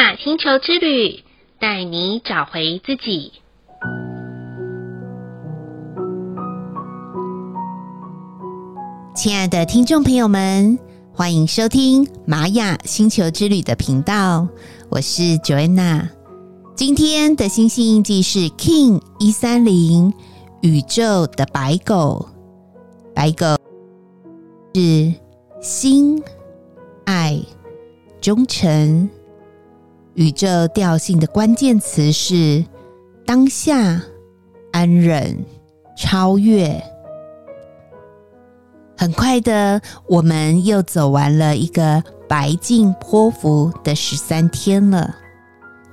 雅星球之旅，带你找回自己。亲爱的听众朋友们，欢迎收听玛雅星球之旅的频道，我是 Joanna。今天的星星印记是 King 一三零，宇宙的白狗。白狗是心、爱、忠诚。宇宙调性的关键词是当下、安忍、超越。很快的，我们又走完了一个白净波符的十三天了。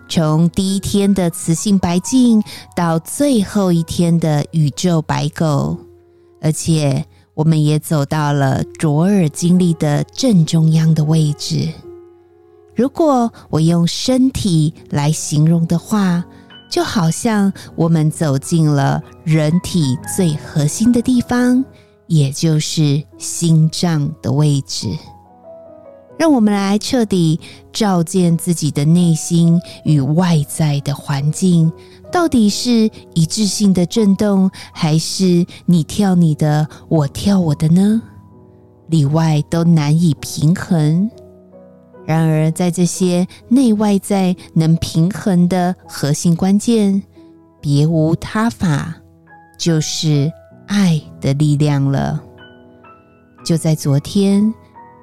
从第一天的雌性白净到最后一天的宇宙白狗，而且我们也走到了卓尔经历的正中央的位置。如果我用身体来形容的话，就好像我们走进了人体最核心的地方。也就是心脏的位置，让我们来彻底照见自己的内心与外在的环境，到底是一致性的震动，还是你跳你的，我跳我的呢？里外都难以平衡。然而，在这些内外在能平衡的核心关键，别无他法，就是。爱的力量了。就在昨天，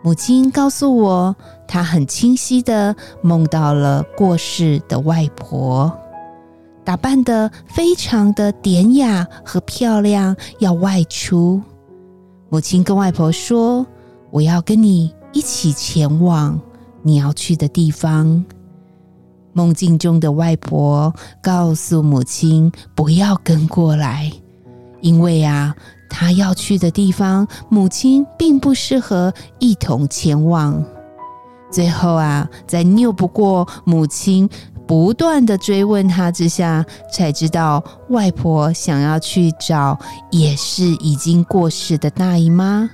母亲告诉我，她很清晰地梦到了过世的外婆，打扮得非常的典雅和漂亮，要外出。母亲跟外婆说：“我要跟你一起前往你要去的地方。”梦境中的外婆告诉母亲：“不要跟过来。”因为啊，她要去的地方，母亲并不适合一同前往。最后啊，在拗不过母亲不断的追问他之下，才知道外婆想要去找也是已经过世的大姨妈，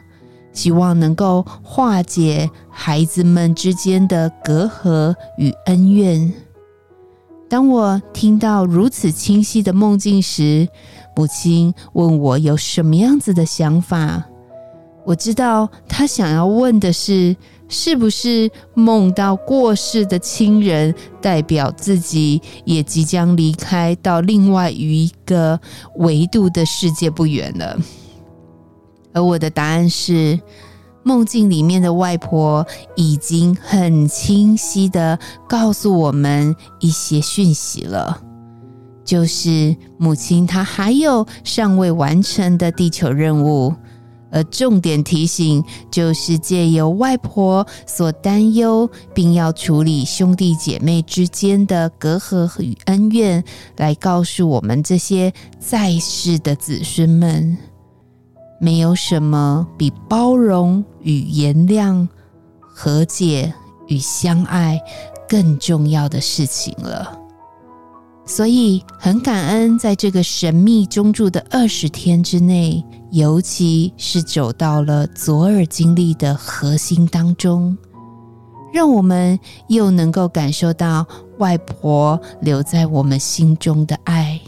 希望能够化解孩子们之间的隔阂与恩怨。当我听到如此清晰的梦境时，母亲问我有什么样子的想法。我知道她想要问的是，是不是梦到过世的亲人，代表自己也即将离开到另外一个维度的世界不远了？而我的答案是。梦境里面的外婆已经很清晰的告诉我们一些讯息了，就是母亲她还有尚未完成的地球任务，而重点提醒就是借由外婆所担忧并要处理兄弟姐妹之间的隔阂与恩怨，来告诉我们这些在世的子孙们。没有什么比包容与原谅、和解与相爱更重要的事情了。所以很感恩，在这个神秘中住的二十天之内，尤其是走到了左耳经历的核心当中，让我们又能够感受到外婆留在我们心中的爱，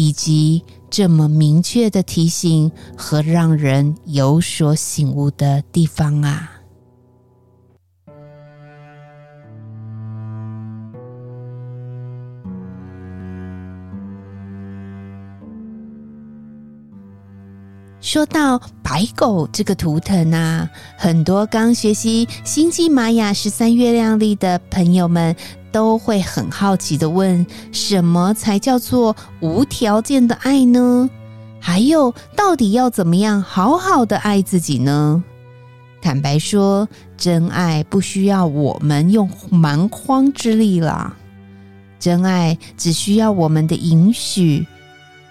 以及。这么明确的提醒和让人有所醒悟的地方啊！说到白狗这个图腾啊，很多刚学习星际玛雅十三月亮历的朋友们。都会很好奇的问：什么才叫做无条件的爱呢？还有，到底要怎么样好好的爱自己呢？坦白说，真爱不需要我们用蛮荒之力啦，真爱只需要我们的允许。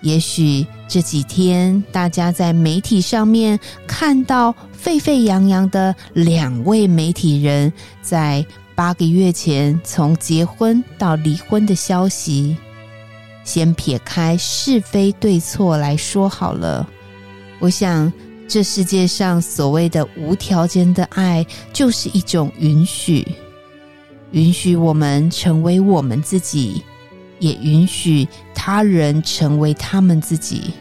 也许这几天大家在媒体上面看到沸沸扬扬的两位媒体人在。八个月前从结婚到离婚的消息，先撇开是非对错来说好了。我想，这世界上所谓的无条件的爱，就是一种允许。允许我们成为我们自己，也允许他人成为他们自己。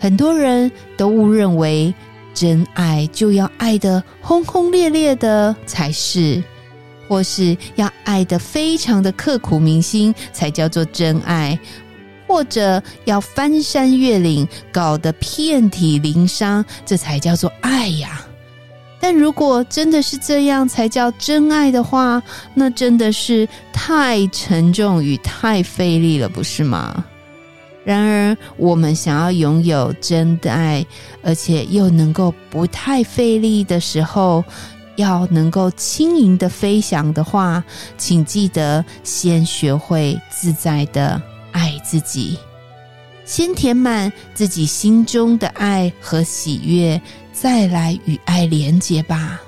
很多人都误认为，真爱就要爱得轰轰烈烈的才是，或是要爱得非常的刻骨铭心才叫做真爱，或者要翻山越岭搞得遍体鳞伤，这才叫做爱呀。但如果真的是这样才叫真爱的话，那真的是太沉重与太费力了，不是吗？然而，我们想要拥有真的爱，而且又能够不太费力的时候，要能够轻盈的飞翔的话，请记得先学会自在的爱自己，先填满自己心中的爱和喜悦。再来与爱连结吧，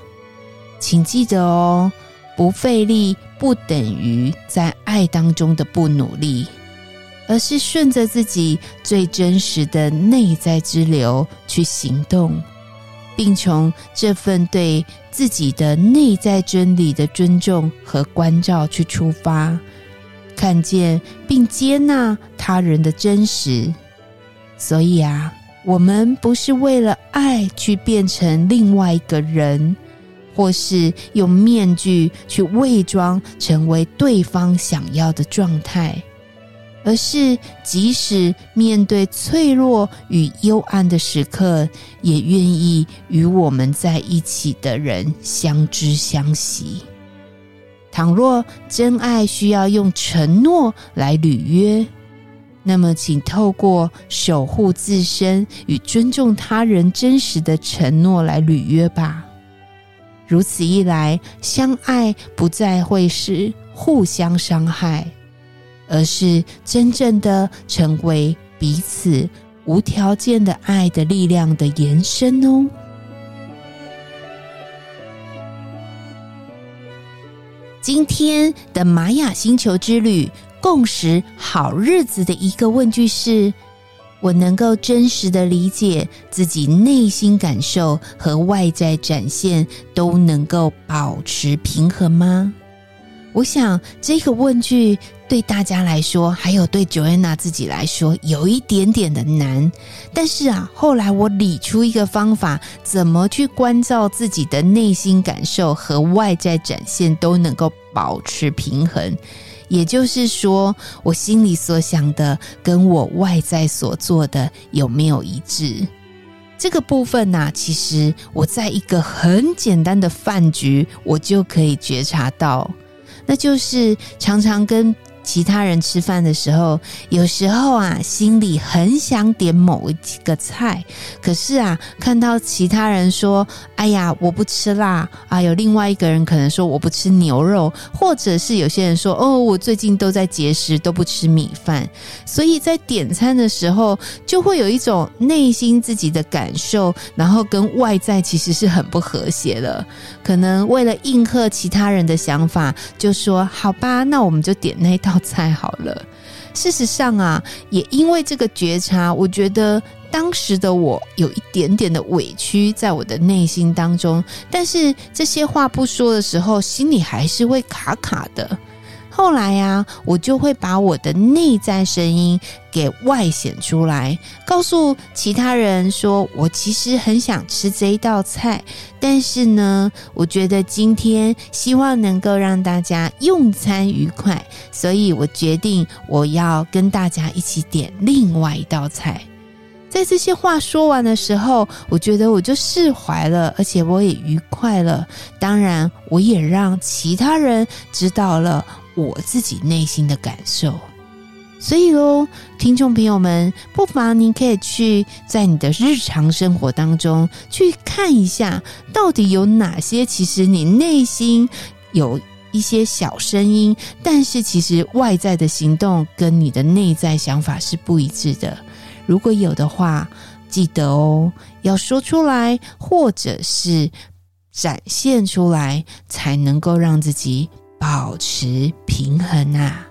请记得哦，不费力不等于在爱当中的不努力，而是顺着自己最真实的内在之流去行动，并从这份对自己的内在真理的尊重和关照去出发，看见并接纳他人的真实。所以啊。我们不是为了爱去变成另外一个人，或是用面具去伪装成为对方想要的状态，而是即使面对脆弱与幽暗的时刻，也愿意与我们在一起的人相知相惜。倘若真爱需要用承诺来履约。那么，请透过守护自身与尊重他人真实的承诺来履约吧。如此一来，相爱不再会是互相伤害，而是真正的成为彼此无条件的爱的力量的延伸哦。今天的玛雅星球之旅。共识好日子的一个问句是：我能够真实的理解自己内心感受和外在展现都能够保持平衡吗？我想这个问句对大家来说，还有对 Joanna 自己来说，有一点点的难。但是啊，后来我理出一个方法，怎么去关照自己的内心感受和外在展现都能够保持平衡。也就是说，我心里所想的跟我外在所做的有没有一致？这个部分呢、啊，其实我在一个很简单的饭局，我就可以觉察到，那就是常常跟。其他人吃饭的时候，有时候啊，心里很想点某几个菜，可是啊，看到其他人说：“哎呀，我不吃辣。”啊，有另外一个人可能说：“我不吃牛肉。”或者是有些人说：“哦，我最近都在节食，都不吃米饭。”所以在点餐的时候，就会有一种内心自己的感受，然后跟外在其实是很不和谐的。可能为了应和其他人的想法，就说：“好吧，那我们就点那道。”菜好了。事实上啊，也因为这个觉察，我觉得当时的我有一点点的委屈在我的内心当中。但是这些话不说的时候，心里还是会卡卡的。后来呀，我就会把我的内在声音给外显出来，告诉其他人说，我其实很想吃这一道菜，但是呢，我觉得今天希望能够让大家用餐愉快，所以我决定我要跟大家一起点另外一道菜。在这些话说完的时候，我觉得我就释怀了，而且我也愉快了。当然，我也让其他人知道了。我自己内心的感受，所以喽，听众朋友们，不妨您可以去在你的日常生活当中去看一下，到底有哪些其实你内心有一些小声音，但是其实外在的行动跟你的内在想法是不一致的。如果有的话，记得哦，要说出来，或者是展现出来，才能够让自己。保持平衡啊！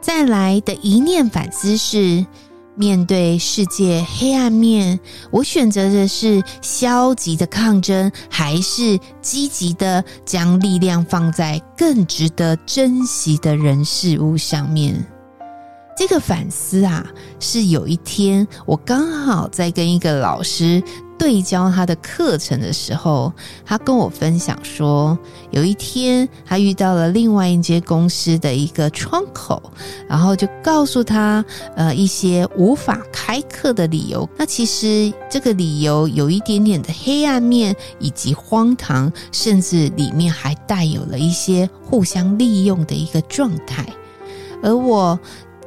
再来的一念反思是：面对世界黑暗面，我选择的是消极的抗争，还是积极的将力量放在更值得珍惜的人事物上面？这个反思啊，是有一天我刚好在跟一个老师对教他的课程的时候，他跟我分享说，有一天他遇到了另外一间公司的一个窗口，然后就告诉他，呃，一些无法开课的理由。那其实这个理由有一点点的黑暗面，以及荒唐，甚至里面还带有了一些互相利用的一个状态。而我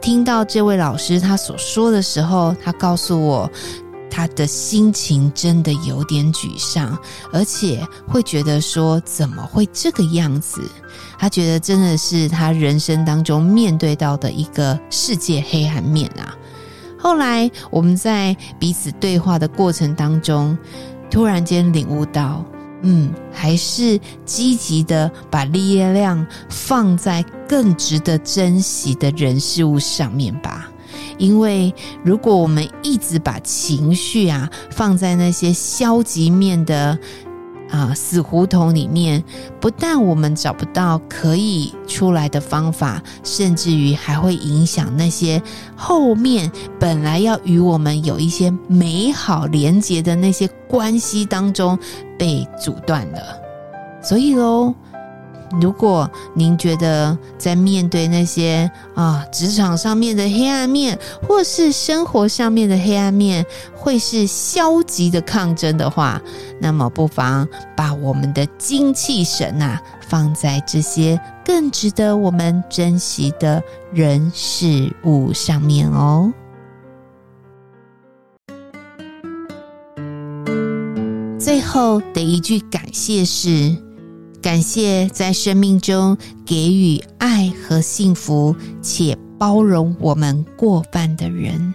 听到这位老师他所说的时候，他告诉我。他的心情真的有点沮丧，而且会觉得说怎么会这个样子？他觉得真的是他人生当中面对到的一个世界黑暗面啊。后来我们在彼此对话的过程当中，突然间领悟到，嗯，还是积极的把力量放在更值得珍惜的人事物上面吧。因为如果我们一直把情绪啊放在那些消极面的啊死胡同里面，不但我们找不到可以出来的方法，甚至于还会影响那些后面本来要与我们有一些美好连结的那些关系当中被阻断了。所以喽。如果您觉得在面对那些啊职场上面的黑暗面，或是生活上面的黑暗面，会是消极的抗争的话，那么不妨把我们的精气神啊放在这些更值得我们珍惜的人事物上面哦。最后的一句感谢是。感谢在生命中给予爱和幸福，且包容我们过犯的人。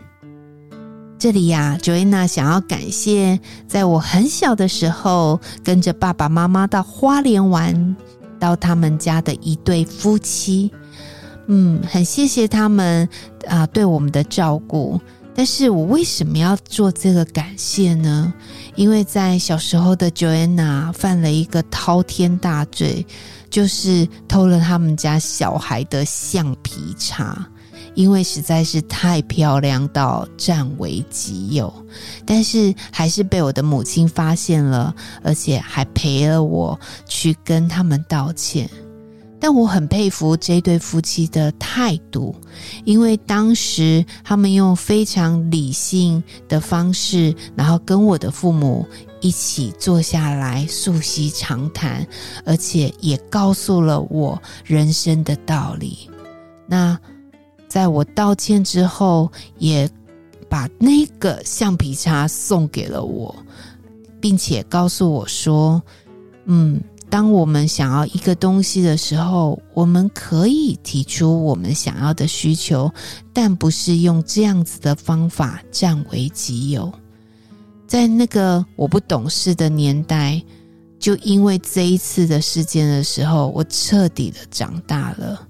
这里呀，Joanna 想要感谢，在我很小的时候，跟着爸爸妈妈到花莲玩，到他们家的一对夫妻。嗯，很谢谢他们啊，对我们的照顾。但是我为什么要做这个感谢呢？因为在小时候的 Joanna 犯了一个滔天大罪，就是偷了他们家小孩的橡皮擦，因为实在是太漂亮到占为己有，但是还是被我的母亲发现了，而且还陪了我去跟他们道歉。但我很佩服这对夫妻的态度，因为当时他们用非常理性的方式，然后跟我的父母一起坐下来促膝长谈，而且也告诉了我人生的道理。那在我道歉之后，也把那个橡皮擦送给了我，并且告诉我说：“嗯。”当我们想要一个东西的时候，我们可以提出我们想要的需求，但不是用这样子的方法占为己有。在那个我不懂事的年代，就因为这一次的事件的时候，我彻底的长大了。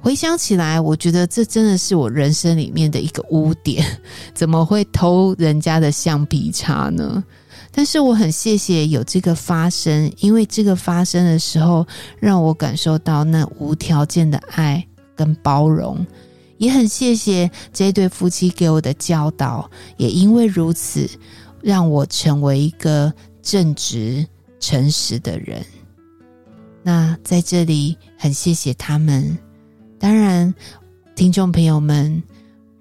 回想起来，我觉得这真的是我人生里面的一个污点，怎么会偷人家的橡皮擦呢？但是我很谢谢有这个发生，因为这个发生的时候，让我感受到那无条件的爱跟包容。也很谢谢这对夫妻给我的教导，也因为如此，让我成为一个正直、诚实的人。那在这里很谢谢他们。当然，听众朋友们，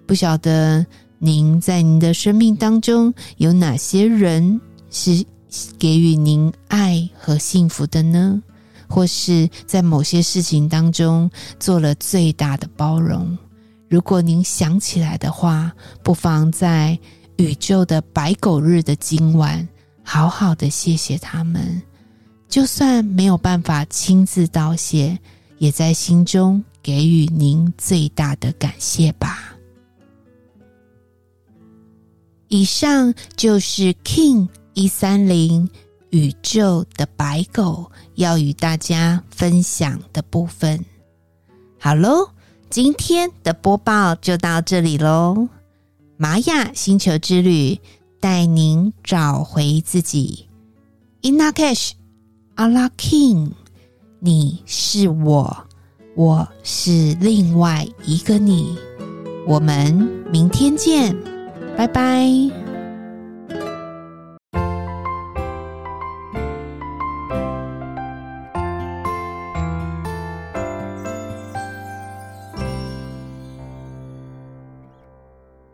不晓得您在您的生命当中有哪些人，是给予您爱和幸福的呢？或是在某些事情当中做了最大的包容？如果您想起来的话，不妨在宇宙的白狗日的今晚，好好的谢谢他们。就算没有办法亲自道谢，也在心中给予您最大的感谢吧。以上就是 King 一三零宇宙的白狗要与大家分享的部分。好喽，今天的播报就到这里喽。玛雅星球之旅，带您找回自己。In Lak'ech, Allah King，你是我，我是另外一个你。我们明天见，拜拜。